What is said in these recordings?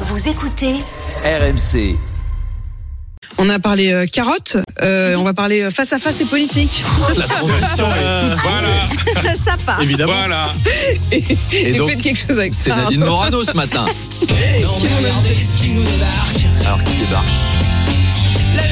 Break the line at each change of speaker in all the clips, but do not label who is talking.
Vous écoutez
RMC.
On a parlé euh, carottes, euh, on va parler euh, face à face et politique.
La transition est toute
Voilà,
ça part.
évidemment.
voilà.
Et, et
donc,
faites quelque chose avec
C'est
ça.
Nadine Morano ce matin.
Qui nous débarque
Alors qui débarque?
La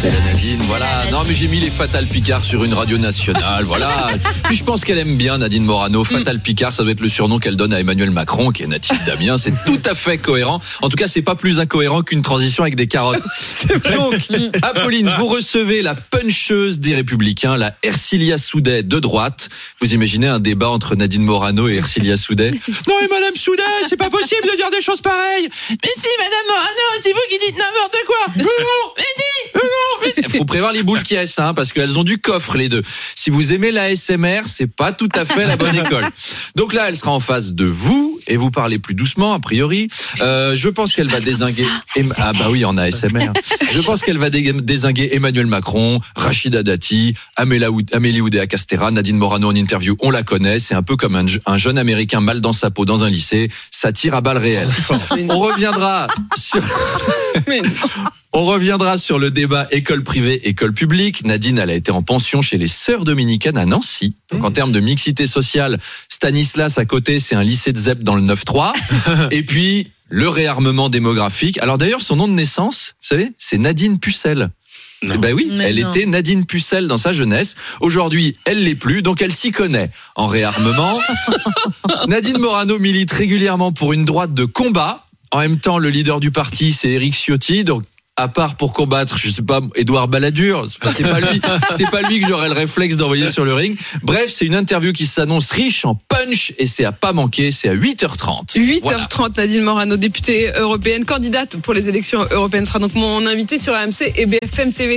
C'est la Nadine, voilà. Non mais j'ai mis les Fatal Picard sur une radio nationale, voilà. Puis je pense qu'elle aime bien Nadine Morano. Fatal Picard, ça doit être le surnom qu'elle donne à Emmanuel Macron, qui est natif d'Amiens. C'est tout à fait cohérent. En tout cas, c'est pas plus incohérent qu'une transition avec des carottes. Donc, Apolline, vous recevez la puncheuse des Républicains, la Ercilia Soudet de droite. Vous imaginez un débat entre Nadine Morano et Ercilia Soudet Non mais Madame Soudet, c'est pas possible de dire des choses pareilles. Mais si, Madame Morano, c'est vous qui dites n'importe quoi mais si, mais non. mais si. Faut prévoir les boules qui restent, hein, parce qu'elles ont du coffre les deux. Si vous aimez la SMR, c'est pas tout à fait la bonne école. Donc là, elle sera en face de vous et vous parlez plus doucement, a priori. Euh, je pense qu'elle va désinguer. Ah bah oui, en ASMR. Je pense qu'elle va dé- désinguer Emmanuel Macron, Rachida Dati, Amélie Oudéa Castera, Nadine Morano en interview. On la connaît. C'est un peu comme un, un jeune américain mal dans sa peau dans un lycée. Ça tire à balles réelles. On reviendra sur. On reviendra sur le débat école privée, école publique. Nadine, elle a été en pension chez les Sœurs Dominicaines à Nancy. Donc en termes de mixité sociale, Stanislas à côté, c'est un lycée de ZEP dans le 9-3. Et puis, le réarmement démographique. Alors d'ailleurs, son nom de naissance, vous savez, c'est Nadine Pucelle.
Non.
Eh Ben oui,
Mais
elle
non.
était Nadine Pucelle dans sa jeunesse. Aujourd'hui, elle l'est plus, donc elle s'y connaît en réarmement. Nadine Morano milite régulièrement pour une droite de combat. En même temps, le leader du parti, c'est Éric Ciotti, donc à part pour combattre, je sais pas, Édouard Balladur, c'est pas- lui, c'est pas lui que j'aurais le réflexe d'envoyer sur le ring. Bref, c'est une interview qui s'annonce riche en punch et c'est à pas manquer, c'est à 8h30.
8h30,
Voilà.
Nadine Morano, députée européenne, candidate pour les élections européennes, sera donc mon invité sur AMC et BFM TV.